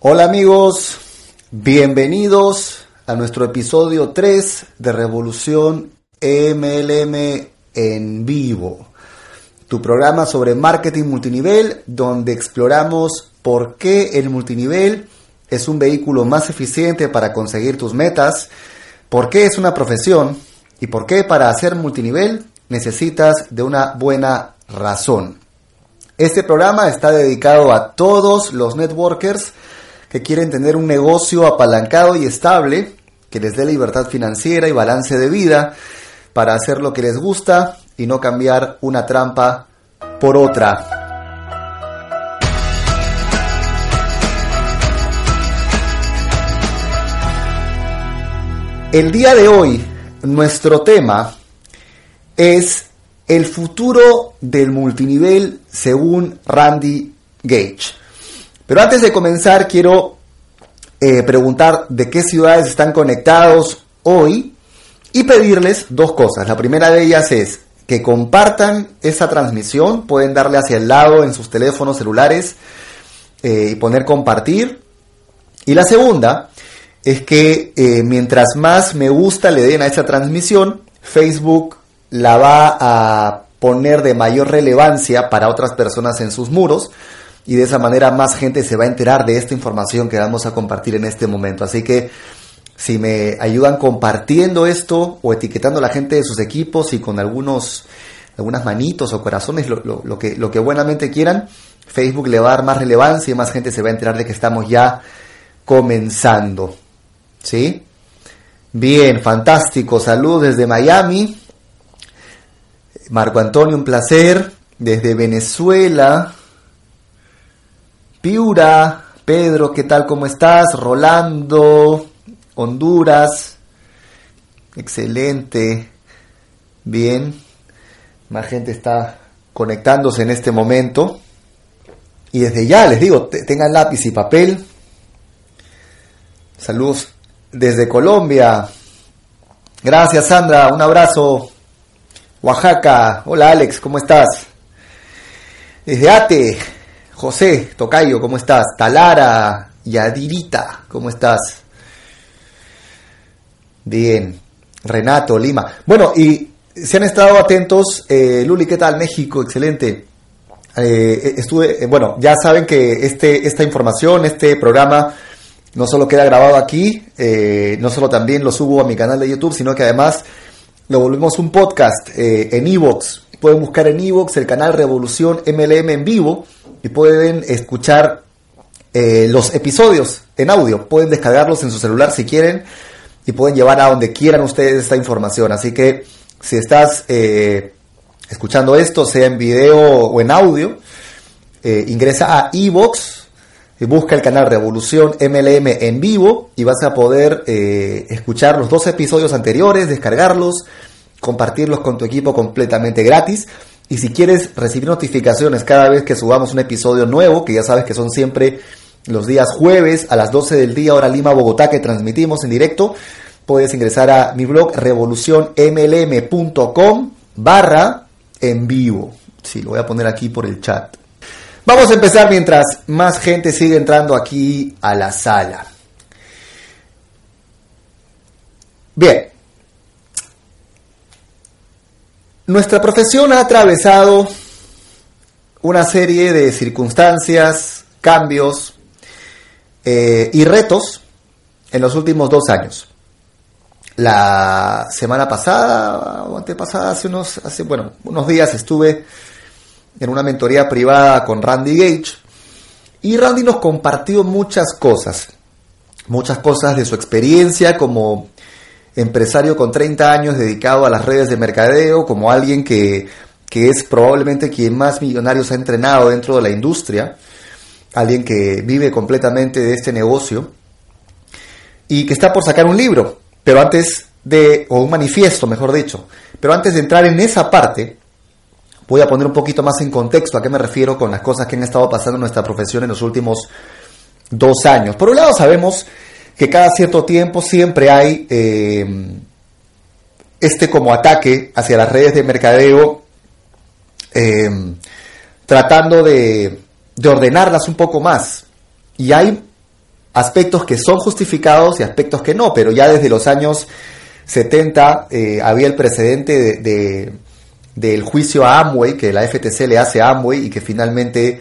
Hola amigos, bienvenidos a nuestro episodio 3 de Revolución MLM en vivo, tu programa sobre marketing multinivel donde exploramos por qué el multinivel es un vehículo más eficiente para conseguir tus metas, por qué es una profesión y por qué para hacer multinivel necesitas de una buena razón. Este programa está dedicado a todos los networkers que quieren tener un negocio apalancado y estable, que les dé libertad financiera y balance de vida para hacer lo que les gusta y no cambiar una trampa por otra. El día de hoy, nuestro tema es el futuro del multinivel según Randy Gage. Pero antes de comenzar, quiero eh, preguntar de qué ciudades están conectados hoy y pedirles dos cosas. La primera de ellas es que compartan esta transmisión, pueden darle hacia el lado en sus teléfonos celulares eh, y poner compartir. Y la segunda es que eh, mientras más me gusta le den a esta transmisión, Facebook la va a poner de mayor relevancia para otras personas en sus muros y de esa manera más gente se va a enterar de esta información que vamos a compartir en este momento. Así que si me ayudan compartiendo esto o etiquetando a la gente de sus equipos y con algunos algunas manitos o corazones, lo, que, lo que buenamente quieran, Facebook le va a dar más relevancia y más gente se va a enterar de que estamos ya comenzando. ¿Sí? Bien, fantástico. Saludos desde Miami. Marco Antonio, un placer. Desde Venezuela. Piura, Pedro, ¿qué tal? ¿Cómo estás? Rolando, Honduras, excelente, bien, más gente está conectándose en este momento. Y desde ya les digo, tengan lápiz y papel. Saludos desde Colombia. Gracias Sandra, un abrazo. Oaxaca, hola Alex, ¿cómo estás? Desde Ate, José, Tocayo, ¿cómo estás? Talara, Yadirita, ¿cómo estás? Bien, Renato, Lima. Bueno, y si han estado atentos, eh, Luli, ¿qué tal? México, excelente. Eh, estuve, eh, bueno, ya saben que este, esta información, este programa, no solo queda grabado aquí, eh, no solo también lo subo a mi canal de YouTube, sino que además lo volvemos un podcast en Evox. Pueden buscar en Evox el canal Revolución MLM en vivo y pueden escuchar eh, los episodios en audio. Pueden descargarlos en su celular si quieren y pueden llevar a donde quieran ustedes esta información. Así que si estás eh, escuchando esto, sea en video o en audio, eh, ingresa a iVox, busca el canal Revolución MLM en vivo y vas a poder escuchar los dos episodios anteriores, descargarlos, compartirlos con tu equipo completamente gratis. Y si quieres recibir notificaciones cada vez que subamos un episodio nuevo, que ya sabes que son siempre los días jueves a las 12 del día, hora Lima, Bogotá, que transmitimos en directo, puedes ingresar a mi blog revolucionmlm.com barra en vivo. Sí, lo voy a poner aquí por el chat. Vamos a empezar mientras más gente sigue entrando aquí a la sala. Bien, Nuestra profesión ha atravesado una serie de circunstancias, cambios eh, y retos en los últimos dos años. La semana pasada o antepasada, hace unos, hace, bueno, unos días estuve en una mentoría privada con Randy Gage y Randy nos compartió muchas cosas, muchas cosas de su experiencia como empresario con 30 años dedicado a las redes de mercadeo, como alguien que, es probablemente quien más millonarios ha entrenado dentro de la industria, alguien que vive completamente de este negocio y que está por sacar un libro, pero antes de, o un manifiesto, mejor dicho, pero antes de entrar en esa parte, voy a poner un poquito más en contexto a qué me refiero con las cosas que han estado pasando en nuestra profesión en los últimos dos años. Por un lado sabemos que cada cierto tiempo siempre hay eh, este como ataque hacia las redes de mercadeo, eh, tratando de, ordenarlas un poco más. Y hay aspectos que son justificados y aspectos que no, pero ya desde los años 70 eh, había el precedente de, del juicio a Amway, que la FTC le hace a Amway y que finalmente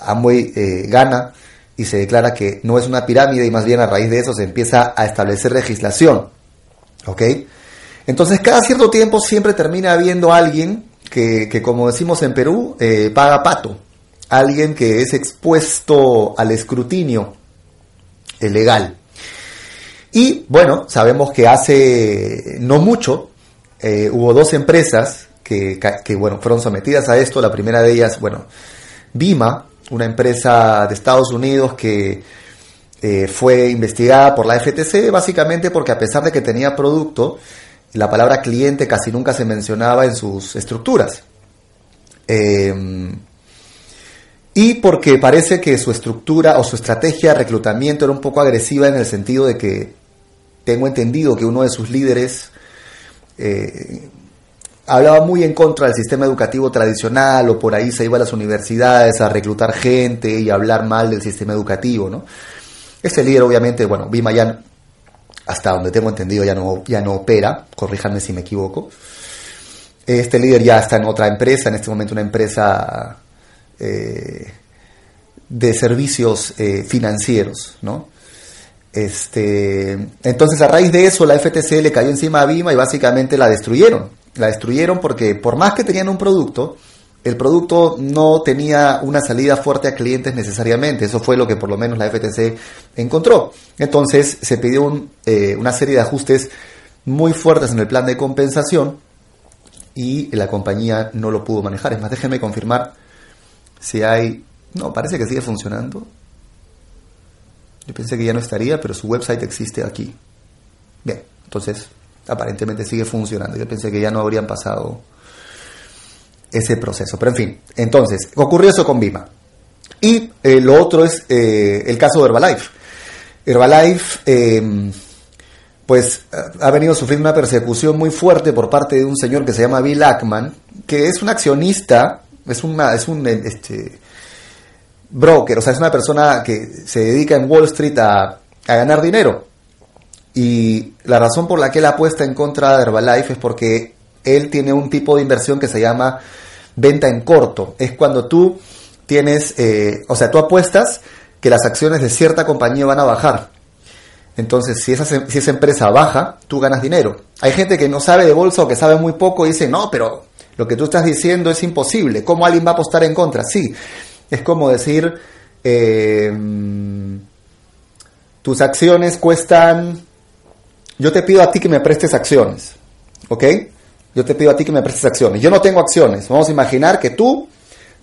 Amway eh, gana y se declara que no es una pirámide y más bien a raíz de eso se empieza a establecer legislación. ¿Ok? Entonces cada cierto tiempo siempre termina habiendo alguien que, que como decimos en Perú, eh, paga pato. Alguien que es expuesto al escrutinio legal. Y bueno, sabemos que hace no mucho eh, hubo dos empresas que, que, bueno, fueron sometidas a esto. La primera de ellas, bueno, Bima, una empresa de Estados Unidos que eh, fue investigada por la FTC básicamente porque a pesar de que tenía producto, la palabra cliente casi nunca se mencionaba en sus estructuras. Em, y porque parece que su estructura o su estrategia de reclutamiento era un poco agresiva en el sentido de que tengo entendido que uno de sus líderes eh, hablaba muy en contra del sistema educativo tradicional o por ahí se iba a las universidades a reclutar gente y hablar mal del sistema educativo, ¿no? Este líder obviamente, bueno, Bimayan hasta donde tengo entendido, ya no, ya no opera, corríjanme si me equivoco. Este líder ya está en otra empresa, en este momento una empresa eh, de servicios eh, financieros, ¿no? Este, entonces a raíz de eso la FTC le cayó encima a Bima y básicamente la destruyeron. La destruyeron porque por más que tenían un producto, el producto no tenía una salida fuerte a clientes necesariamente. Eso fue lo que por lo menos la FTC encontró. Entonces se pidió eh, una serie de ajustes muy fuertes en el plan de compensación y la compañía no lo pudo manejar. Es más, déjenme confirmar si hay... No, parece que sigue funcionando. Yo pensé que ya no estaría, pero su website existe aquí. Bien, entonces aparentemente sigue funcionando. Yo pensé que ya no habrían pasado ese proceso. Pero en fin, entonces, ocurrió eso con Bima. Y eh, lo otro es eh, el caso de Herbalife. Herbalife, em, pues, ha venido sufriendo una persecución muy fuerte por parte de un señor que se llama Bill Ackman, que es un accionista, es, una, es un este, broker, o sea, es una persona que se dedica en Wall Street a, a ganar dinero. Y la razón por la que él apuesta en contra de Herbalife es porque él tiene un tipo de inversión que se llama venta en corto. Es cuando tú tienes, eh, o sea, tú apuestas que las acciones de cierta compañía van a bajar. Entonces, si esa, si esa empresa baja, tú ganas dinero. Hay gente que no sabe de bolsa o que sabe muy poco y dice, no, pero lo que tú estás diciendo es imposible. ¿Cómo alguien va a apostar en contra? Sí, es como decir, eh, tus acciones cuestan, yo te pido a ti que me prestes acciones, ¿ok? yo te pido a ti que me prestes acciones. Yo no tengo acciones. Vamos a imaginar que tú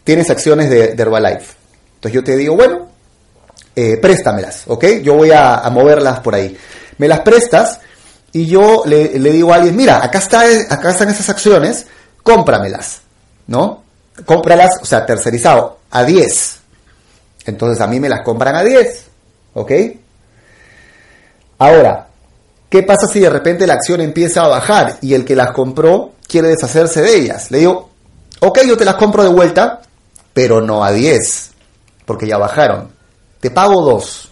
tienes acciones de, Herbalife. Entonces yo te digo, bueno, eh, préstamelas, ¿ok? Yo voy a, moverlas por ahí. Me las prestas y yo le, digo a alguien, mira, acá, acá están esas acciones, cómpramelas, ¿no? Cómpralas, o sea, tercerizado, a 10. Entonces a mí me las compran a 10, ¿ok? Ahora, ¿Qué pasa si de repente la acción empieza a bajar y el que las compró quiere deshacerse de ellas? Le digo, ok, yo te las compro de vuelta, pero no a 10, porque ya bajaron. Te pago 2.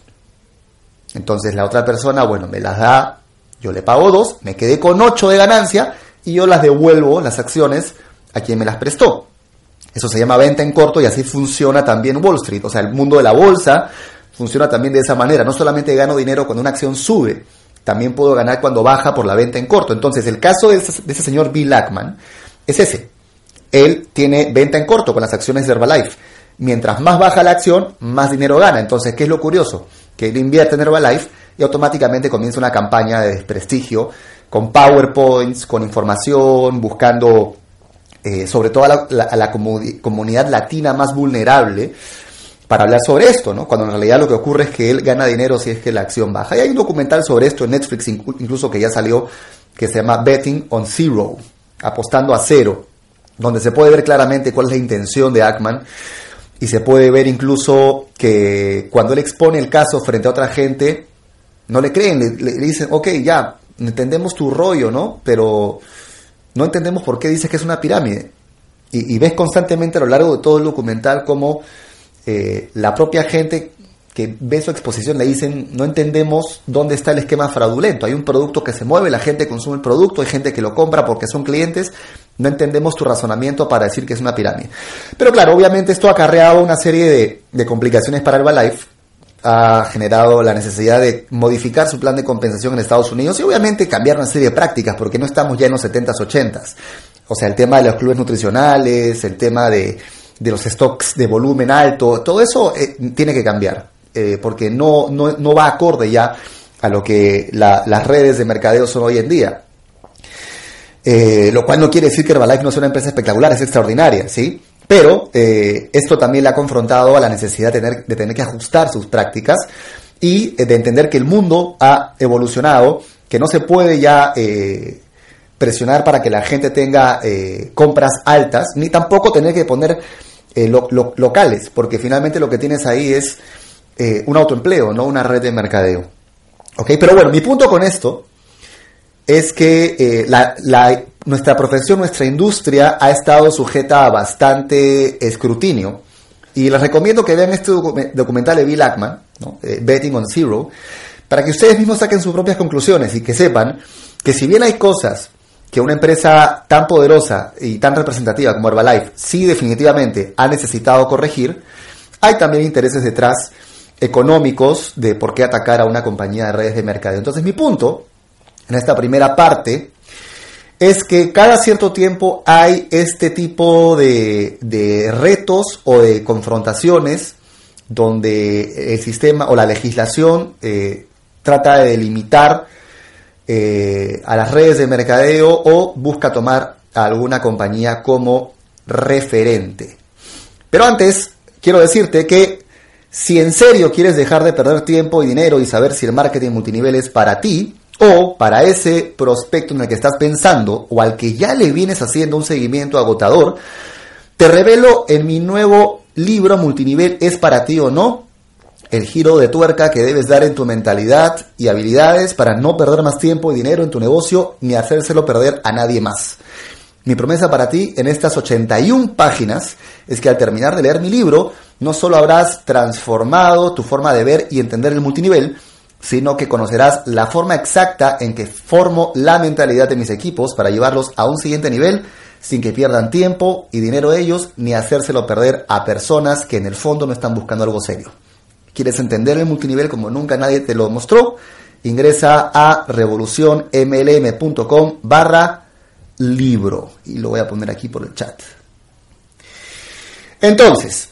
Entonces la otra persona, bueno, me las da, yo le pago 2, me quedé con 8 de ganancia y yo las devuelvo, las acciones, a quien me las prestó. Eso se llama venta en corto y así funciona también Wall Street. O sea, el mundo de la bolsa funciona también de esa manera. No solamente gano dinero cuando una acción sube, también puedo ganar cuando baja por la venta en corto. Entonces, el caso de ese, señor Bill Ackman es ese. Él tiene venta en corto con las acciones de Herbalife. Mientras más baja la acción, más dinero gana. Entonces, ¿qué es lo curioso? Que él invierte en Herbalife y automáticamente comienza una campaña de desprestigio con PowerPoints, con información, buscando eh, sobre todo a la comunidad latina más vulnerable para hablar sobre esto, ¿no? Cuando en realidad lo que ocurre es que él gana dinero si es que la acción baja. Y hay un documental sobre esto en Netflix, incluso que ya salió, que se llama Betting on Zero, apostando a cero, donde se puede ver claramente cuál es la intención de Ackman y se puede ver incluso que cuando él expone el caso frente a otra gente, no le creen, le, dicen, ok, ya, entendemos tu rollo, ¿no? Pero no entendemos por qué dices que es una pirámide. Y, y ves constantemente a lo largo de todo el documental cómo eh, la propia gente que ve su exposición le dicen, no entendemos dónde está el esquema fraudulento. Hay un producto que se mueve, la gente consume el producto, hay gente que lo compra porque son clientes, no entendemos tu razonamiento para decir que es una pirámide. Pero claro, obviamente esto ha acarreado una serie de, de complicaciones para Herbalife, ha generado la necesidad de modificar su plan de compensación en Estados Unidos y obviamente cambiar una serie de prácticas, porque no estamos ya en los 70s, 80s. O sea, el tema de los clubes nutricionales, el tema de, de los stocks de volumen alto, todo eso eh, tiene que cambiar. Eh, porque no, no, no, va acorde ya a lo que las redes de mercadeo son hoy en día. Eh, lo cual no quiere decir que Herbalife no sea una empresa espectacular, es extraordinaria, ¿sí? Pero esto también le ha confrontado a la necesidad de tener, de tener que ajustar sus prácticas y de entender que el mundo ha evolucionado, que no se puede ya presionar para que la gente tenga compras altas, ni tampoco tener que poner locales, porque finalmente lo que tienes ahí es eh, un autoempleo, no una red de mercadeo. ¿Ok? Pero bueno, mi punto con esto es que eh, nuestra profesión, nuestra industria ha estado sujeta a bastante escrutinio. Y les recomiendo que vean este documental de Bill Ackman, eh, Betting on Zero, para que ustedes mismos saquen sus propias conclusiones y que sepan que si bien hay cosas que una empresa tan poderosa y tan representativa como Herbalife sí definitivamente ha necesitado corregir, hay también intereses detrás económicos de por qué atacar a una compañía de redes de mercado. Entonces mi punto en esta primera parte es que cada cierto tiempo hay este tipo de, retos o de confrontaciones donde el sistema o la legislación eh, trata de delimitar eh, a las redes de mercadeo o busca tomar a alguna compañía como referente. Pero antes, quiero decirte que si en serio quieres dejar de perder tiempo y dinero y saber si el marketing multinivel es para ti o para ese prospecto en el que estás pensando o al que ya le vienes haciendo un seguimiento agotador, te revelo en mi nuevo libro multinivel ¿Es para ti o no? El giro de tuerca que debes dar en tu mentalidad y habilidades para no perder más tiempo y dinero en tu negocio ni hacérselo perder a nadie más. Mi promesa para ti en estas 81 páginas es que al terminar de leer mi libro, no solo habrás transformado tu forma de ver y entender el multinivel, sino que conocerás la forma exacta en que formo la mentalidad de mis equipos para llevarlos a un siguiente nivel sin que pierdan tiempo y dinero ellos ni hacérselo perder a personas que en el fondo no están buscando algo serio. ¿Quieres entender el multinivel como nunca nadie te lo mostró? Ingresa a revolucionmlm.com barra libro y lo voy a poner aquí por el chat. Entonces,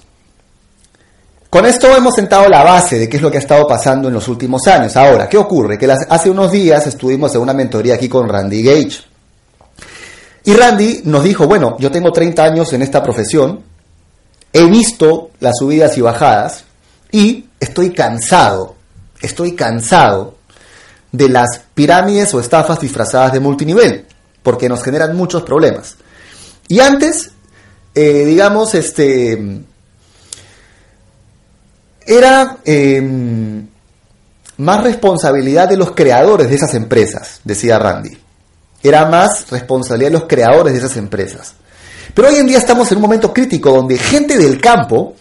con esto hemos sentado la base de qué es lo que ha estado pasando en los últimos años. Ahora, ¿qué ocurre? Que hace unos días estuvimos en una mentoría aquí con Randy Gage. Y Randy nos dijo, bueno, yo tengo 30 años en esta profesión, he visto las subidas y bajadas y estoy cansado, estoy cansado de las pirámides o estafas disfrazadas de multinivel, porque nos generan muchos problemas. Y antes, eh, digamos, este era em, más responsabilidad de los creadores de esas empresas, decía Randy. Era más responsabilidad de los creadores de esas empresas. Pero hoy en día estamos en un momento crítico donde gente del campo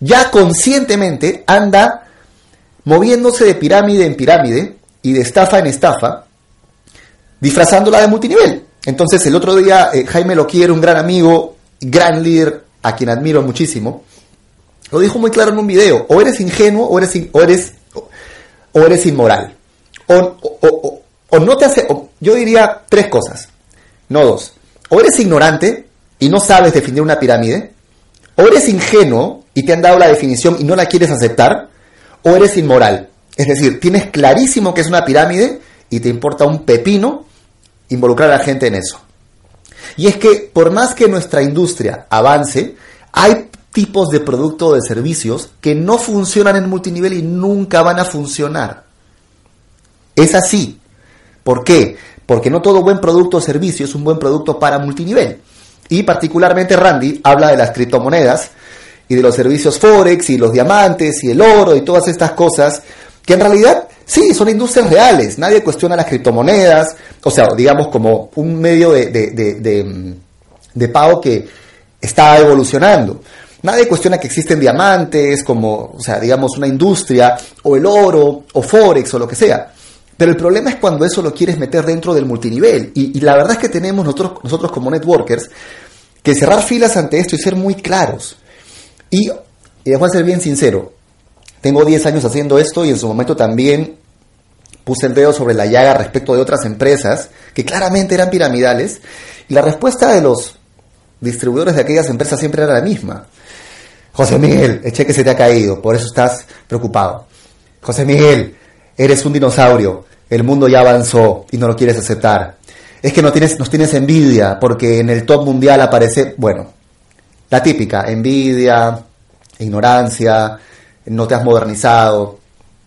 ya conscientemente anda moviéndose de pirámide en pirámide y de estafa en estafa, disfrazándola de multinivel. Entonces el otro día eh, Jaime Loquier, un gran amigo, gran líder, a quien admiro muchísimo, lo dijo muy claro en un video. O eres ingenuo o eres, o eres, o eres inmoral. O, o, no te hace... yo diría tres cosas, no dos. O eres ignorante y no sabes definir una pirámide. O eres ingenuo y te han dado la definición y no la quieres aceptar. O eres inmoral. Es decir, tienes clarísimo que es una pirámide y te importa un pepino involucrar a la gente en eso. Y es que por más que nuestra industria avance, hay tipos de producto o de servicios que no funcionan en multinivel y nunca van a funcionar. Es así. ¿Por qué? Porque no todo buen producto o servicio es un buen producto para multinivel. Y particularmente Randy habla de las criptomonedas y de los servicios Forex y los diamantes y el oro y todas estas cosas que en realidad sí son industrias reales. Nadie cuestiona las criptomonedas, o sea, digamos como un medio de, de pago que está evolucionando. Nadie cuestiona que existen diamantes, como, o sea, digamos, una industria, o el oro, o Forex, o lo que sea. Pero el problema es cuando eso lo quieres meter dentro del multinivel. Y, la verdad es que tenemos nosotros, nosotros como networkers que cerrar filas ante esto y ser muy claros. Y, y a ser bien sincero, tengo 10 años haciendo esto y en su momento también puse el dedo sobre la llaga respecto de otras empresas que claramente eran piramidales. Y la respuesta de los distribuidores de aquellas empresas siempre era la misma. José Miguel, el cheque se te ha caído, por eso estás preocupado. José Miguel, eres un dinosaurio, el mundo ya avanzó y no lo quieres aceptar. Es que no tienes, nos tienes envidia porque en el top mundial aparece, bueno, la típica, envidia, ignorancia, no te has modernizado.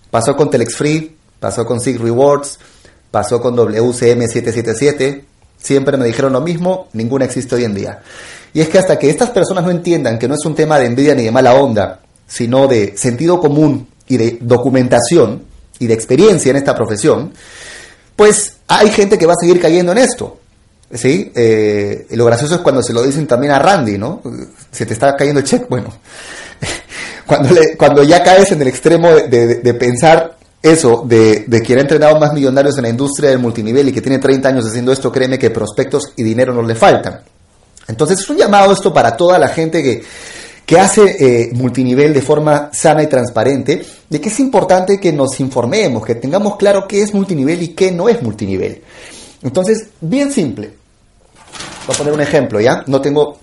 Pasó con Telex Free, pasó con Sig Rewards, pasó con WCM777, siempre me dijeron lo mismo, ninguna existe hoy en día. Y es que hasta que estas personas no entiendan que no es un tema de envidia ni de mala onda, sino de sentido común y de documentación y de experiencia en esta profesión, pues hay gente que va a seguir cayendo en esto. ¿Sí? Eh, lo gracioso es cuando se lo dicen también a Randy, ¿no? Se te está cayendo el check, bueno. cuando, ya caes en el extremo de, pensar eso, de, de, quien ha entrenado más millonarios en la industria del multinivel y que tiene 30 años haciendo esto, créeme que prospectos y dinero no le faltan. Entonces es un llamado esto para toda la gente que, que hace eh, multinivel de forma sana y transparente, de que es importante que nos informemos, que tengamos claro qué es multinivel y qué no es multinivel. Entonces, bien simple. Voy a poner un ejemplo, ¿ya? No tengo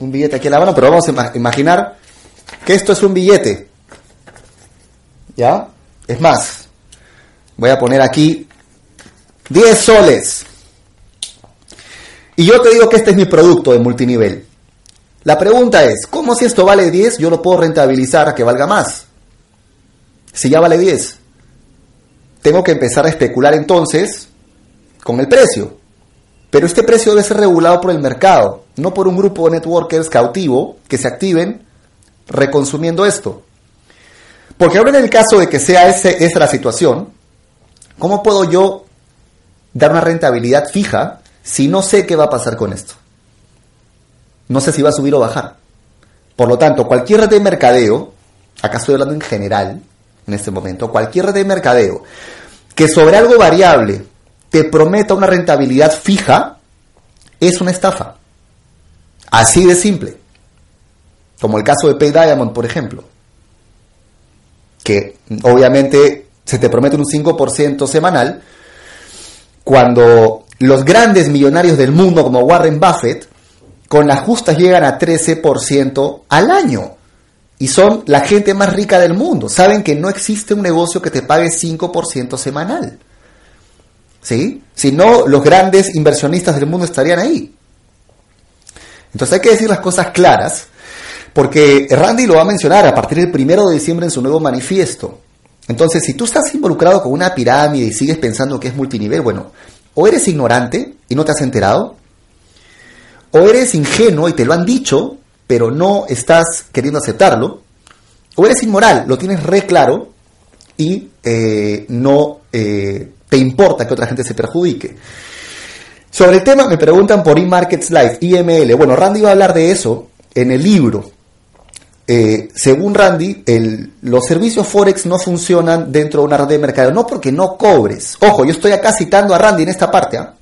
un billete aquí a la mano, pero vamos a imaginar que esto es un billete. ¿Ya? Es más, voy a poner aquí 10 soles. Y yo te digo que este es mi producto de multinivel. La pregunta es, ¿cómo si esto vale 10 yo lo puedo rentabilizar a que valga más? Si ya vale 10. Tengo que empezar a especular entonces con el precio. Pero este precio debe ser regulado por el mercado, no por un grupo de networkers cautivo que se activen reconsumiendo esto. Porque ahora en el caso de que sea ese, esa la situación, ¿cómo puedo yo dar una rentabilidad fija si no sé qué va a pasar con esto. No sé si va a subir o bajar. Por lo tanto, cualquier red de mercadeo, acá estoy hablando en general, en este momento, cualquier red de mercadeo que sobre algo variable te prometa una rentabilidad fija, es una estafa. Así de simple. Como el caso de Pay Diamond, por ejemplo. Que obviamente se te promete un 5% semanal cuando los grandes millonarios del mundo como Warren Buffett, con las justas llegan a 13% al año. Y son la gente más rica del mundo. Saben que no existe un negocio que te pague 5% semanal. ¿Sí? Si no, los grandes inversionistas del mundo estarían ahí. Entonces hay que decir las cosas claras, porque Randy lo va a mencionar a partir del primero de diciembre en su nuevo manifiesto. Entonces, si tú estás involucrado con una pirámide y sigues pensando que es multinivel, bueno, o eres ignorante y no te has enterado, o eres ingenuo y te lo han dicho, pero no estás queriendo aceptarlo, o eres inmoral, lo tienes re claro y eh, no eh, te importa que otra gente se perjudique. Sobre el tema me preguntan por eMarkets Live, IML. Bueno, Randy va a hablar de eso en el libro. Eh, según Randy, los servicios Forex no funcionan dentro de una red de mercado. No porque no cobres. Ojo, yo estoy acá citando a Randy en esta parte. ¿ah?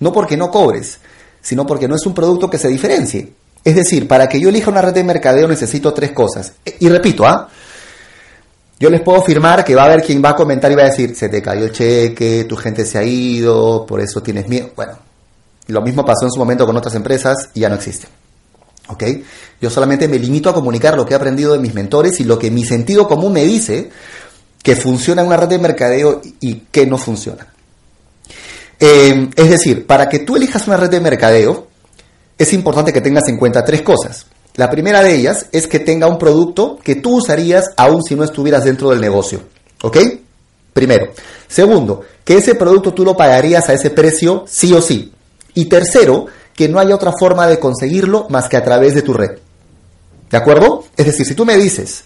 No porque no cobres, sino porque no es un producto que se diferencie. Es decir, para que yo elija una red de mercadeo necesito tres cosas. Y repito, ¿ah? Yo les puedo afirmar que va a haber quien va a comentar y va a decir, se te cayó el cheque, tu gente se ha ido, por eso tienes miedo. Bueno, lo mismo pasó en su momento con otras empresas y ya no existen. ¿Ok? Yo solamente me limito a comunicar lo que he aprendido de mis mentores y lo que mi sentido común me dice que funciona una red de mercadeo y que no funciona. Eh, es decir, para que tú elijas una red de mercadeo, es importante que tengas en cuenta tres cosas. La primera de ellas es que tenga un producto que tú usarías aún si no estuvieras dentro del negocio. ¿Ok? Primero. Segundo, que ese producto tú lo pagarías a ese precio sí o sí. Y tercero, que no hay otra forma de conseguirlo más que a través de tu red. ¿De acuerdo? Es decir, si tú me dices,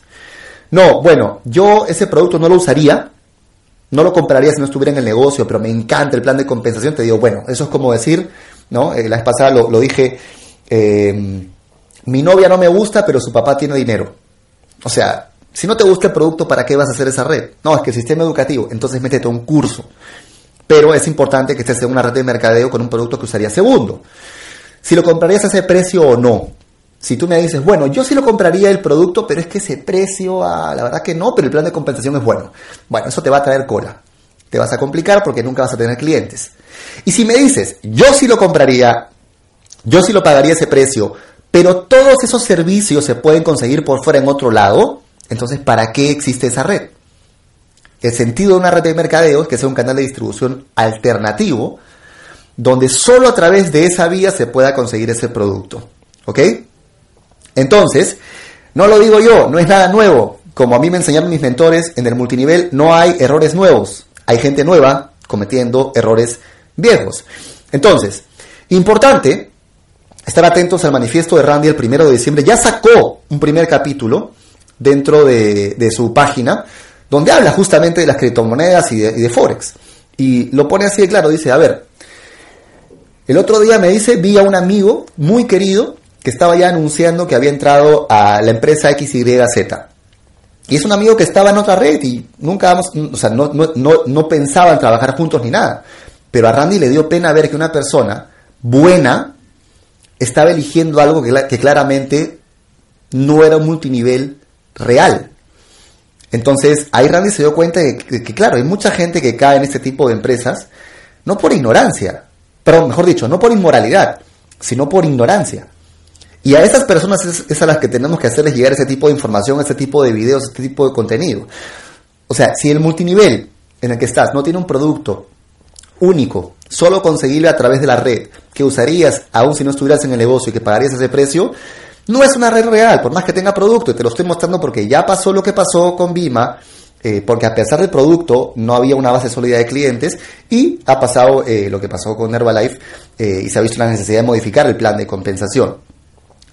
no, bueno, yo ese producto no lo usaría, no lo compraría si no estuviera en el negocio, pero me encanta el plan de compensación, te digo, bueno, eso es como decir, ¿no? Eh, la vez pasada lo, dije eh, mi novia no me gusta, pero su papá tiene dinero. O sea, si no te gusta el producto, ¿para qué vas a hacer esa red? No, es que el sistema educativo, entonces métete a un curso. Pero es importante que estés en una red de mercadeo con un producto que usaría segundo. Si lo comprarías a ese precio o no. Si tú me dices, bueno, yo sí lo compraría el producto, pero es que ese precio, ah, la verdad que no, pero el plan de compensación es bueno. Bueno, eso te va a traer cola. Te vas a complicar porque nunca vas a tener clientes. Y si me dices, yo sí lo compraría, yo sí lo pagaría ese precio, pero todos esos servicios se pueden conseguir por fuera en otro lado, entonces ¿para qué existe esa red? El sentido de una red de mercadeo es que sea un canal de distribución alternativo, donde solo a través de esa vía se pueda conseguir ese producto. ¿Ok? Entonces, no lo digo yo, no es nada nuevo. Como a mí me enseñaron mis mentores, en el multinivel no hay errores nuevos. Hay gente nueva cometiendo errores viejos. Entonces, importante estar atentos al manifiesto de Randy el primero de diciembre. Ya sacó un primer capítulo dentro de, su página donde habla justamente de las criptomonedas y de, y de Forex. Y lo pone así de claro, dice, a ver, el otro día me dice, vi a un amigo muy querido que estaba ya anunciando que había entrado a la empresa XYZ. Y es un amigo que estaba en otra red y nunca vamos, o sea, no, no, no, pensaban trabajar juntos ni nada. Pero a Randy le dio pena ver que una persona buena estaba eligiendo algo que, que claramente no era un multinivel real. Entonces, ahí Randy se dio cuenta de que, claro, hay mucha gente que cae en este tipo de empresas, no por ignorancia, pero mejor dicho, no por inmoralidad, sino por ignorancia. Y a esas personas es, a las que tenemos que hacerles llegar ese tipo de información, ese tipo de videos, este tipo de contenido. O sea, si el multinivel en el que estás no tiene un producto único, solo conseguible a través de la red, que usarías aún si no estuvieras en el negocio y que pagarías ese precio, no es una red real, por más que tenga producto, y te lo estoy mostrando porque ya pasó lo que pasó con Bima, eh, porque a pesar del producto no había una base sólida de clientes y ha pasado eh, lo que pasó con Herbalife eh, y se ha visto la necesidad de modificar el plan de compensación.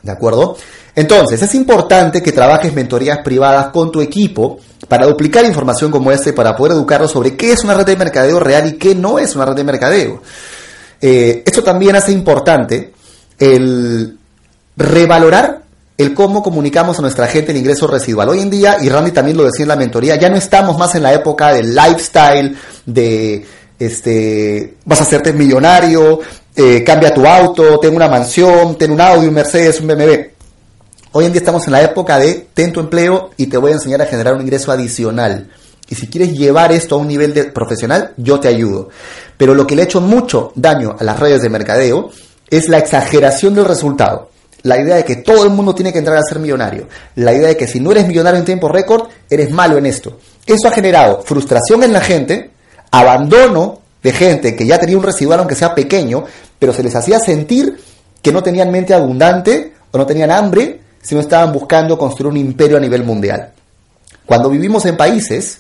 ¿De acuerdo? Entonces, es importante que trabajes mentorías privadas con tu equipo para duplicar información como este, para poder educarlos sobre qué es una red de mercadeo real y qué no es una red de mercadeo. Eh, esto también hace importante el revalorar el cómo comunicamos a nuestra gente el ingreso residual. Hoy en día, y Randy también lo decía en la mentoría, ya no estamos más en la época del lifestyle, de este, vas a hacerte millonario, eh, cambia tu auto, ten una mansión, ten un Audi, un Mercedes, un BMW. Hoy en día estamos en la época de ten tu empleo y te voy a enseñar a generar un ingreso adicional. Y si quieres llevar esto a un nivel de profesional, yo te ayudo. Pero lo que le ha hecho mucho daño a las redes de mercadeo es la exageración del resultado. La idea de que todo el mundo tiene que entrar a ser millonario. La idea de que si no eres millonario en tiempo récord, eres malo en esto. Eso ha generado frustración en la gente, abandono de gente que ya tenía un residual aunque sea pequeño, pero se les hacía sentir que no tenían mente abundante o no tenían hambre, sino estaban buscando construir un imperio a nivel mundial. Cuando vivimos en países,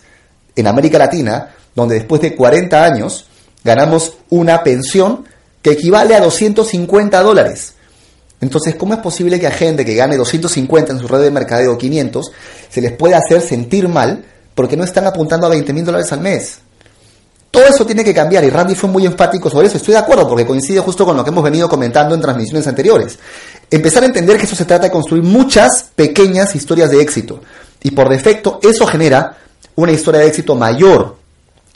en América Latina, donde después de 40 años ganamos una pensión que equivale a 250 dólares. Entonces, ¿cómo es posible que a gente que gane 250 en su red de mercadeo 500 se les pueda hacer sentir mal porque no están apuntando a 20 mil dólares al mes? Todo eso tiene que cambiar y Randy fue muy enfático sobre eso. Estoy de acuerdo porque coincide justo con lo que hemos venido comentando en transmisiones anteriores. Empezar a entender que eso se trata de construir muchas pequeñas historias de éxito. Y por defecto eso genera una historia de éxito mayor.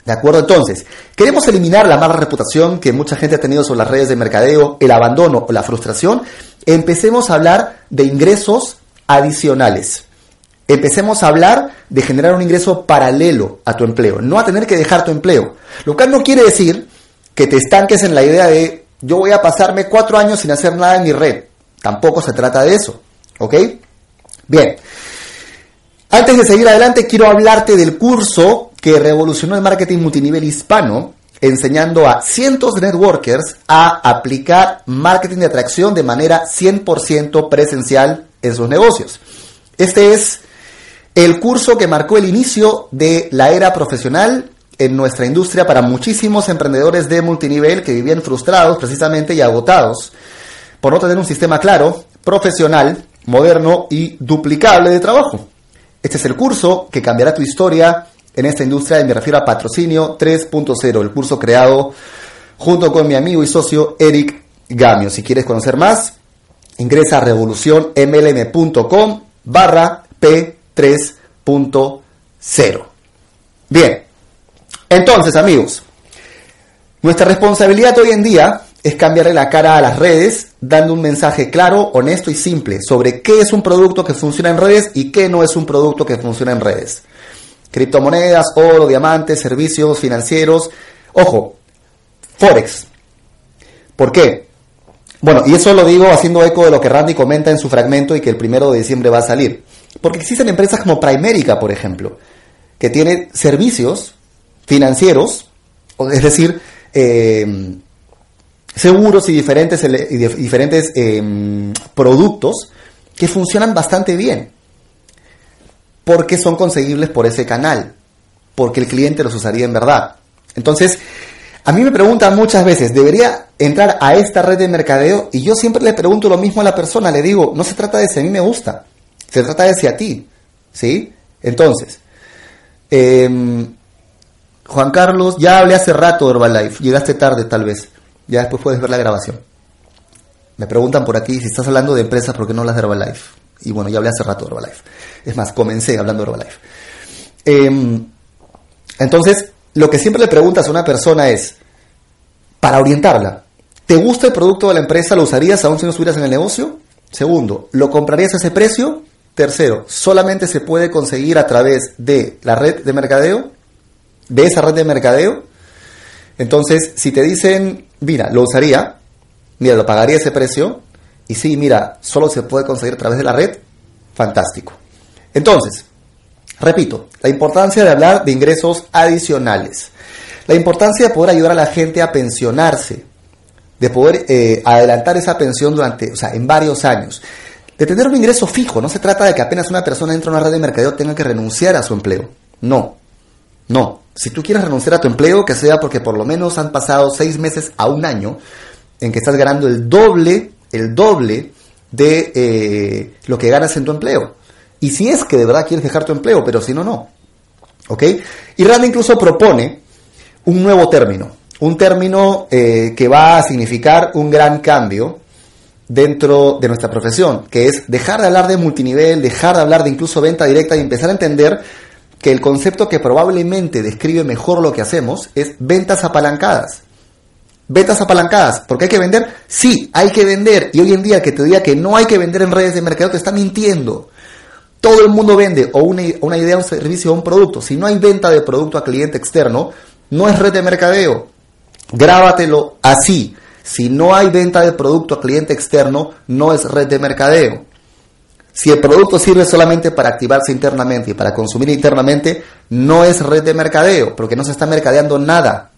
¿De acuerdo? Entonces, queremos eliminar la mala reputación que mucha gente ha tenido sobre las redes de mercadeo, el abandono o la frustración. Empecemos a hablar de ingresos adicionales empecemos a hablar de generar un ingreso paralelo a tu empleo, no a tener que dejar tu empleo. Lo cual no quiere decir que te estanques en la idea de yo voy a pasarme cuatro años sin hacer nada en mi red. Tampoco se trata de eso. ¿Ok? Bien. Antes de seguir adelante, quiero hablarte del curso que revolucionó el marketing multinivel hispano, enseñando a cientos de networkers a aplicar marketing de atracción de manera 100% presencial en sus negocios. Este es el curso que marcó el inicio de la era profesional en nuestra industria para muchísimos emprendedores de multinivel que vivían frustrados precisamente y agotados por no tener un sistema claro, profesional, moderno y duplicable de trabajo. Este es el curso que cambiará tu historia en esta industria y me refiero a Patrocinio 3.0, el curso creado junto con mi amigo y socio Eric Gamio. Si quieres conocer más, ingresa a revolucionmlm.com barra P3.0. Bien, entonces amigos, nuestra responsabilidad hoy en día es cambiarle la cara a las redes dando un mensaje claro, honesto y simple sobre qué es un producto que funciona en redes y qué no es un producto que funciona en redes. Criptomonedas, oro, diamantes, servicios financieros. Ojo, Forex. ¿Por qué? Bueno, y eso lo digo haciendo eco de lo que Randy comenta en su fragmento y que el primero de diciembre va a salir. Porque existen empresas como Primerica, por ejemplo, que tienen servicios financieros, es decir, eh, seguros y diferentes, diferentes em, productos que funcionan bastante bien. Porque son conseguibles por ese canal. Porque el cliente los usaría en verdad. Entonces, a mí me preguntan muchas veces, ¿debería entrar a esta red de mercadeo? Y yo siempre le pregunto lo mismo a la persona, le digo, no se trata de si a mí me gusta, se trata de si a ti, ¿sí? Entonces, em, Juan Carlos, ya hablé hace rato de Herbalife, llegaste tarde tal vez, ya después puedes ver la grabación. Me preguntan por aquí si estás hablando de empresas, ¿por qué no hablas de Herbalife? Y bueno, ya hablé hace rato de Herbalife. Es más, comencé hablando de Herbalife. Em, entonces, lo que siempre le preguntas a una persona es, para orientarla, ¿te gusta el producto de la empresa? ¿Lo usarías aún si no estuvieras en el negocio? Segundo, ¿lo comprarías a ese precio? Tercero, ¿solamente se puede conseguir a través de la red de mercadeo? ¿De esa red de mercadeo? Entonces, si te dicen, mira, lo usaría, mira, lo pagaría ese precio, y sí, mira, solo se puede conseguir a través de la red, fantástico. Entonces, Repito, la importancia de hablar de ingresos adicionales. La importancia de poder ayudar a la gente a pensionarse, de poder eh, adelantar esa pensión durante, o sea, en varios años. De tener un ingreso fijo, no se trata de que apenas una persona entra a una red de mercadeo tenga que renunciar a su empleo. No, no. Si tú quieres renunciar a tu empleo, que sea porque por lo menos han pasado seis meses a un año en que estás ganando el doble, el doble de eh, lo que ganas en tu empleo. Y si es que de verdad quieres dejar tu empleo, pero si no, no. ¿Ok? Y Rand incluso propone un nuevo término, un término eh, que va a significar un gran cambio dentro de nuestra profesión, que es dejar de hablar de multinivel, dejar de hablar de incluso venta directa y empezar a entender que el concepto que probablemente describe mejor lo que hacemos es ventas apalancadas. Ventas apalancadas, porque hay que vender, sí, hay que vender. Y hoy en día que te diga que no hay que vender en redes de mercado te está mintiendo. Todo el mundo vende o una, idea, un servicio o un producto. Si no hay venta de producto a cliente externo, no es red de mercadeo. Grábatelo así. Si no hay venta de producto a cliente externo, no es red de mercadeo. Si el producto sirve solamente para activarse internamente y para consumir internamente, no es red de mercadeo, porque no se está mercadeando nada.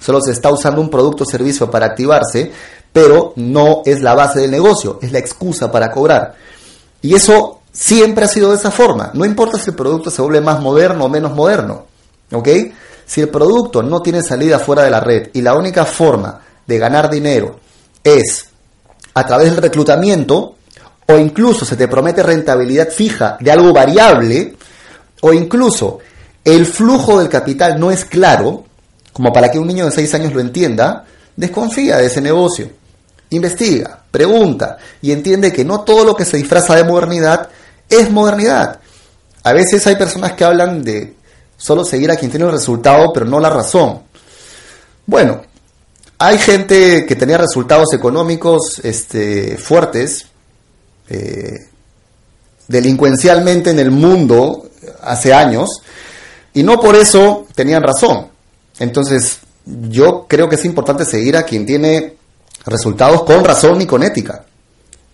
Solo se está usando un producto o servicio para activarse, pero no es la base del negocio, es la excusa para cobrar. Y eso Siempre ha sido de esa forma. No importa si el producto se vuelve más moderno o menos moderno. ¿Ok? Si el producto no tiene salida fuera de la red y la única forma de ganar dinero es a través del reclutamiento, o incluso se te promete rentabilidad fija de algo variable, o incluso el flujo del capital no es claro, como para que un niño de 6 años lo entienda, desconfía de ese negocio. Investiga, pregunta y entiende que no todo lo que se disfraza de modernidad es modernidad. A veces hay personas que hablan de solo seguir a quien tiene el resultado, pero no la razón. Bueno, hay gente que tenía resultados económicos este, fuertes, eh, delincuencialmente en el mundo hace años, y no por eso tenían razón. Entonces, yo creo que es importante seguir a quien tiene resultados con razón y con ética.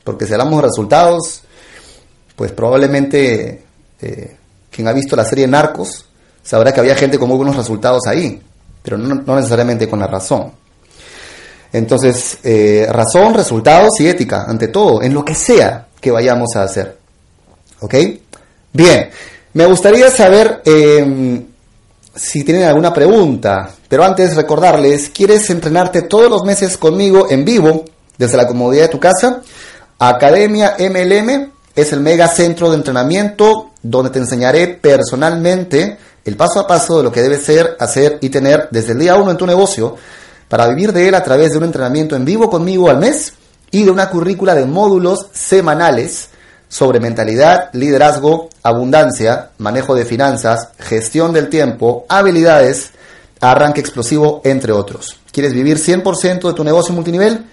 Porque si hablamos de resultados, pues probablemente eh, quien ha visto la serie Narcos sabrá que había gente con muy buenos resultados ahí, pero no, necesariamente con la razón. Entonces, eh, razón, resultados y ética, ante todo, en lo que sea que vayamos a hacer. ¿Ok? Bien, me gustaría saber em, si tienen alguna pregunta, pero antes recordarles, ¿quieres entrenarte todos los meses conmigo en vivo, desde la comodidad de tu casa? Academia MLM es el mega centro de entrenamiento donde te enseñaré personalmente el paso a paso de lo que debes ser, hacer y tener desde el día uno en tu negocio para vivir de él a través de un entrenamiento en vivo conmigo al mes y de una currícula de módulos semanales sobre mentalidad, liderazgo, abundancia, manejo de finanzas, gestión del tiempo, habilidades, arranque explosivo, entre otros. ¿Quieres vivir 100% de tu negocio multinivel?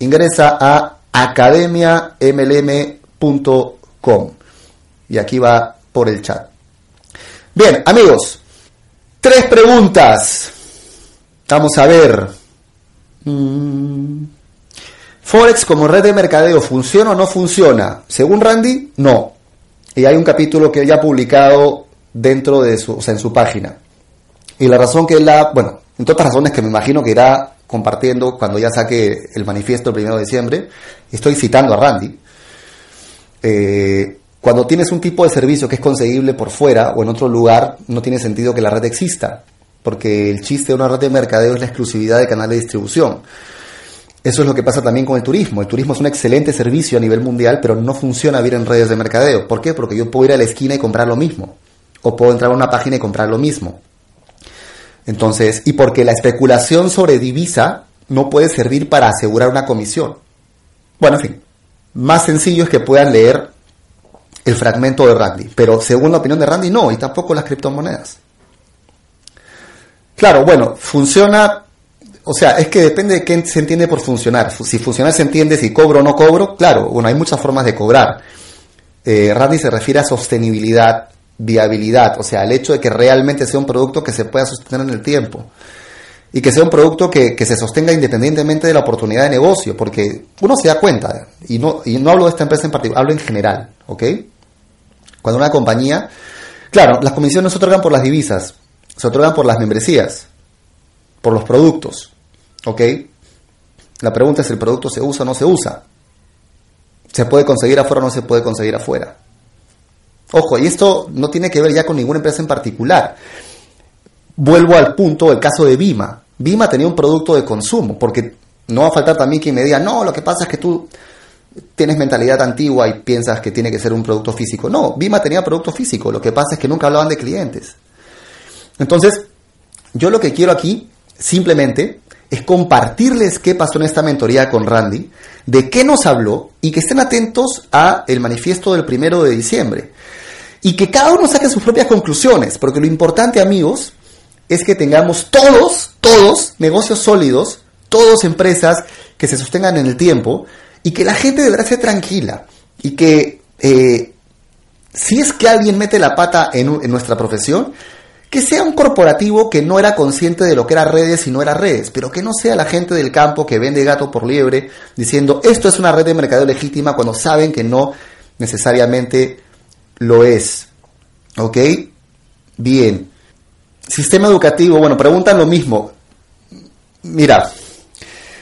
Ingresa a academiamlm.com y aquí va por el chat. Bien, amigos, tres preguntas. Vamos a ver. Mm. Forex como red de mercadeo, ¿funciona o no funciona? Según Randy, no. Y hay un capítulo que ya ha publicado dentro de su, en su página. Y la razón que él ha, bueno, entre otras razones que me imagino que irá compartiendo cuando ya saque el manifiesto el 1 de diciembre, estoy citando a Randy. Eh, cuando tienes un tipo de servicio que es conseguible por fuera o en otro lugar, no tiene sentido que la red exista, porque el chiste de una red de mercadeo es la exclusividad de canal de distribución. Eso es lo que pasa también con el turismo. El turismo es un excelente servicio a nivel mundial, pero no funciona bien en redes de mercadeo. ¿Por qué? Porque yo puedo ir a la esquina y comprar lo mismo. O puedo entrar a una página y comprar lo mismo. Entonces, y porque la especulación sobre divisa no puede servir para asegurar una comisión. Bueno, en fin. Más sencillo es que puedan leer el fragmento de Randy. Pero según la opinión de Randy, no, y tampoco las criptomonedas. Claro, bueno, funciona o sea, es que depende de qué se entiende por funcionar. Si funcionar se entiende si cobro o no cobro, claro, bueno, hay muchas formas de cobrar. Eh, Randy se refiere a sostenibilidad, viabilidad, o sea, el hecho de que realmente sea un producto que se pueda sostener en el tiempo. Y que sea un producto que, se sostenga independientemente de la oportunidad de negocio, porque uno se da cuenta, y no, y no hablo de esta empresa en particular, hablo en general, ¿ok? Cuando una compañía, claro, las comisiones se otorgan por las divisas, se otorgan por las membresías, por los productos. ¿Ok? La pregunta es el producto se usa o no se usa. ¿Se puede conseguir afuera o no se puede conseguir afuera? Ojo, y esto no tiene que ver ya con ninguna empresa en particular. Vuelvo al punto del caso de Bima. Bima tenía un producto de consumo, porque no va a faltar también quien me diga, no, lo que pasa es que tú tienes mentalidad antigua y piensas que tiene que ser un producto físico. No, Bima tenía producto físico, lo que pasa es que nunca hablaban de clientes. Entonces, yo lo que quiero aquí simplemente es compartirles qué pasó en esta mentoría con Randy, de qué nos habló y que estén atentos a el manifiesto del primero de diciembre. Y que cada uno saque sus propias conclusiones, porque lo importante, amigos, es que tengamos todos, todos negocios sólidos, todos empresas que se sostengan en el tiempo y que la gente deberá ser tranquila y que eh, si es que alguien mete la pata en nuestra profesión, que sea un corporativo que no era consciente de lo que era redes y no era redes, pero que no sea la gente del campo que vende gato por liebre diciendo esto es una red de mercado legítima cuando saben que no necesariamente lo es. ¿Ok? Bien. Sistema educativo, bueno, preguntan lo mismo. Mira,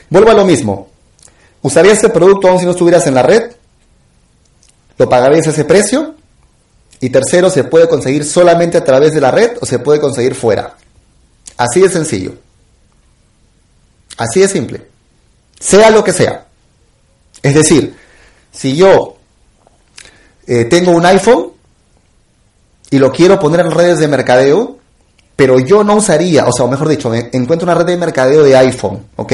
vuelvo a lo mismo. ¿Usarías ese producto aún si no estuvieras en la red? ¿Lo pagarías ese precio? Y tercero, se puede conseguir solamente a través de la red o se puede conseguir fuera. Así de sencillo. Así de simple. Sea lo que sea. Es decir, si yo eh, tengo un iPhone y lo quiero poner en redes de mercadeo, pero yo no usaría, o sea, mejor dicho, encuentro una red de mercadeo de iPhone, ¿ok?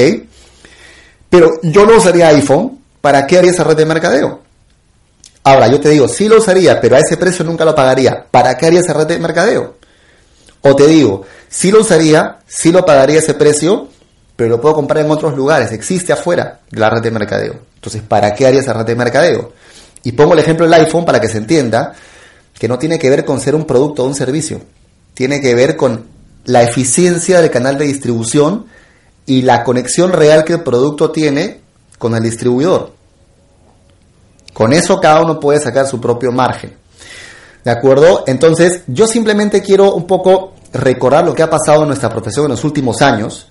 Pero yo no usaría iPhone, ¿para qué haría esa red de mercadeo? Ahora, yo te digo, sí lo usaría, pero a ese precio nunca lo pagaría. ¿Para qué haría esa red de mercadeo? O te digo, sí lo usaría, sí lo pagaría ese precio, pero lo puedo comprar en otros lugares. Existe afuera de la red de mercadeo. Entonces, ¿para qué haría esa red de mercadeo? Y pongo el ejemplo del iPhone para que se entienda que no tiene que ver con ser un producto o un servicio. Tiene que ver con la eficiencia del canal de distribución y la conexión real que el producto tiene con el distribuidor. Con eso cada uno puede sacar su propio margen. ¿De acuerdo? Entonces, yo simplemente quiero un poco recordar lo que ha pasado en nuestra profesión en los últimos años,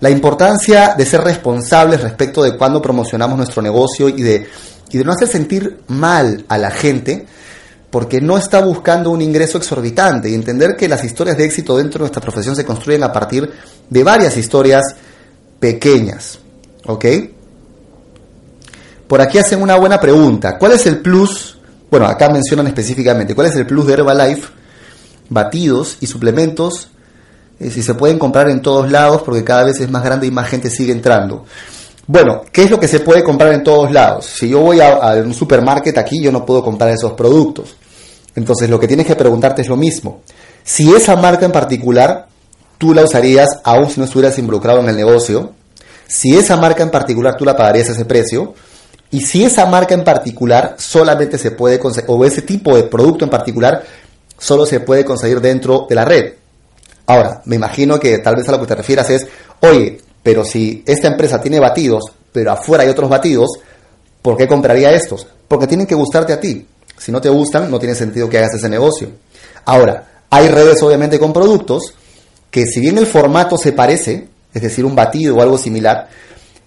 la importancia de ser responsables respecto de cuando promocionamos nuestro negocio y de, y de no hacer sentir mal a la gente porque no está buscando un ingreso exorbitante y entender que las historias de éxito dentro de nuestra profesión se construyen a partir de varias historias pequeñas. ¿Ok? Por aquí hacen una buena pregunta. ¿Cuál es el plus? Bueno, acá mencionan específicamente. ¿Cuál es el plus de Herbalife? Batidos y suplementos. Eh, si se pueden comprar en todos lados porque cada vez es más grande y más gente sigue entrando. Bueno, ¿qué es lo que se puede comprar en todos lados? Si yo voy a, un supermarket aquí, yo no puedo comprar esos productos. Entonces lo que tienes que preguntarte es lo mismo. Si esa marca en particular tú la usarías aún si no estuvieras involucrado en el negocio, si esa marca en particular tú la pagarías ese precio, y si esa marca en particular solamente se puede conseguir, o ese tipo de producto en particular solo se puede conseguir dentro de la red. Ahora, me imagino que tal vez a lo que te refieras es, oye, pero si esta empresa tiene batidos, pero afuera hay otros batidos, ¿por qué compraría estos? Porque tienen que gustarte a ti. Si no te gustan, no tiene sentido que hagas ese negocio. Ahora, hay redes obviamente con productos que si bien el formato se parece, es decir, un batido o algo similar,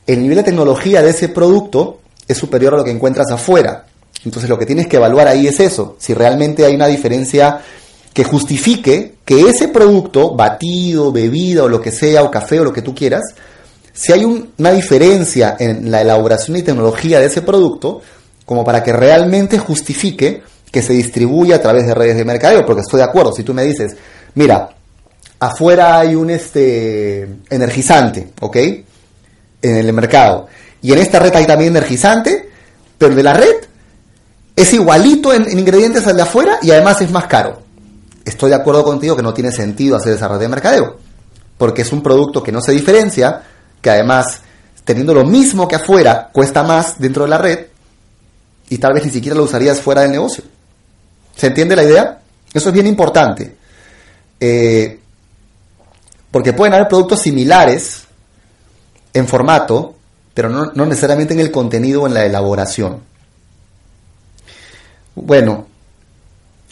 el nivel de tecnología de ese producto es superior a lo que encuentras afuera. Entonces lo que tienes que evaluar ahí es eso, si realmente hay una diferencia que justifique que ese producto, batido, bebida o lo que sea, o café o lo que tú quieras, si hay una diferencia en la elaboración y tecnología de ese producto, como para que realmente justifique que se distribuya a través de redes de mercadeo, porque estoy de acuerdo, si tú me dices, mira, afuera hay un este, energizante, ¿ok? En el mercado. Y en esta red hay también energizante, pero de la red es igualito en, ingredientes al de afuera y además es más caro. Estoy de acuerdo contigo que no tiene sentido hacer esa red de mercadeo, porque es un producto que no se diferencia, que además, teniendo lo mismo que afuera, cuesta más dentro de la red y tal vez ni siquiera lo usarías fuera del negocio. ¿Se entiende la idea? Eso es bien importante. Eh, porque pueden haber productos similares en formato, pero no, necesariamente en el contenido o en la elaboración. Bueno,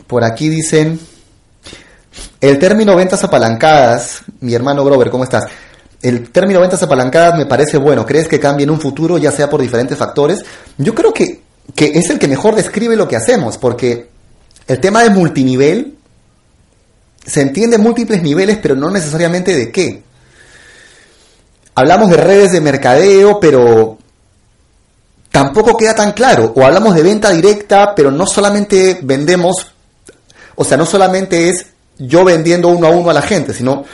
por aquí dicen, el término ventas apalancadas, mi hermano Grover, ¿cómo estás? El término ventas apalancadas me parece bueno. ¿Crees que cambie en un futuro, ya sea por diferentes factores? Yo creo que, que es el que mejor describe lo que hacemos, porque el tema de multinivel se entiende múltiples niveles, pero no necesariamente de qué. Hablamos de redes de mercadeo, pero tampoco queda tan claro. O hablamos de venta directa, pero no solamente vendemos, o sea, no solamente es yo vendiendo uno a uno a la gente, sino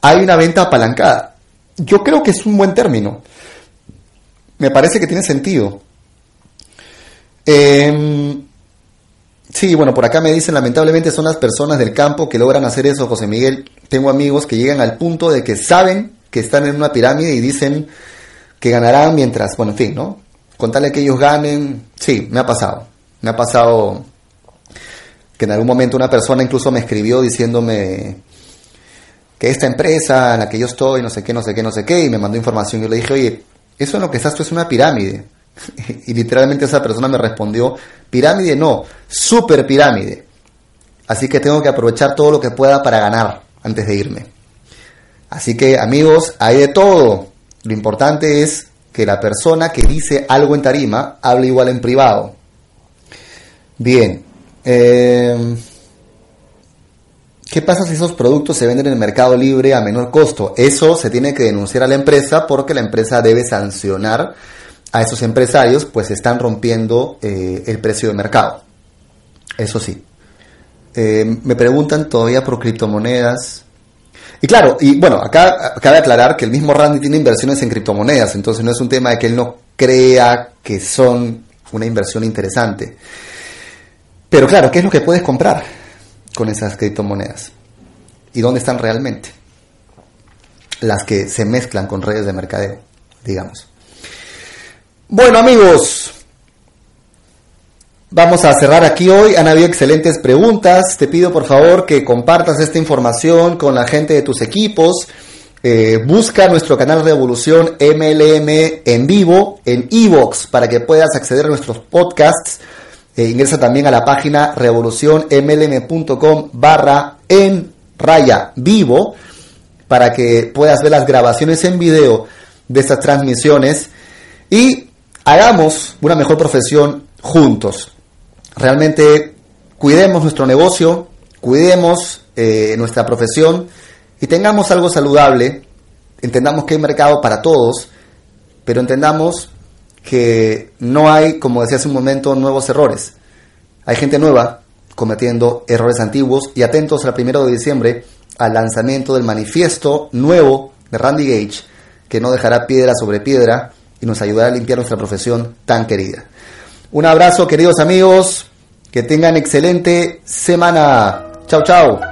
hay una venta apalancada. Yo creo que es un buen término. Me parece que tiene sentido. Eh, Sí, bueno, por acá me dicen, lamentablemente son las personas del campo que logran hacer eso, José Miguel. Tengo amigos que llegan al punto de que saben que están en una pirámide y dicen que ganarán mientras, bueno, en fin, ¿no? Contarle que ellos ganen, sí, me ha pasado. Me ha pasado que en algún momento una persona incluso me escribió diciéndome que esta empresa en la que yo estoy, no sé qué, no sé qué, no sé qué, y me mandó información. Yo le dije, oye, eso en lo que estás tú es una pirámide. Y literalmente esa persona me respondió, pirámide no, super pirámide. Así que tengo que aprovechar todo lo que pueda para ganar antes de irme. Así que amigos, hay de todo. Lo importante es que la persona que dice algo en tarima hable igual en privado. Bien. Eh, ¿Qué pasa si esos productos se venden en el mercado libre a menor costo? Eso se tiene que denunciar a la empresa porque la empresa debe sancionar a esos empresarios, pues están rompiendo eh, el precio de mercado. Eso sí. Eh, me preguntan todavía por criptomonedas. Y claro, y bueno, acá cabe aclarar que el mismo Randy tiene inversiones en criptomonedas, entonces no es un tema de que él no crea que son una inversión interesante. Pero claro, ¿qué es lo que puedes comprar con esas criptomonedas? ¿Y dónde están realmente? Las que se mezclan con redes de mercadeo, digamos. Bueno amigos, vamos a cerrar aquí hoy. Han habido excelentes preguntas. Te pido por favor que compartas esta información con la gente de tus equipos. Eh, busca nuestro canal de Evolución MLM en vivo en Evox para que puedas acceder a nuestros podcasts. Eh, ingresa también a la página revolucionmlm.com barra en raya vivo para que puedas ver las grabaciones en video de estas transmisiones. Y hagamos una mejor profesión juntos. Realmente cuidemos nuestro negocio, cuidemos eh, nuestra profesión y tengamos algo saludable. Entendamos que hay mercado para todos, pero entendamos que no hay, como decía hace un momento, nuevos errores. Hay gente nueva cometiendo errores antiguos y atentos al primero de diciembre al lanzamiento del manifiesto nuevo de Randy Gage, que no dejará piedra sobre piedra y nos ayudará a limpiar nuestra profesión tan querida. Un abrazo, queridos amigos. Que tengan excelente semana. Chao, chao.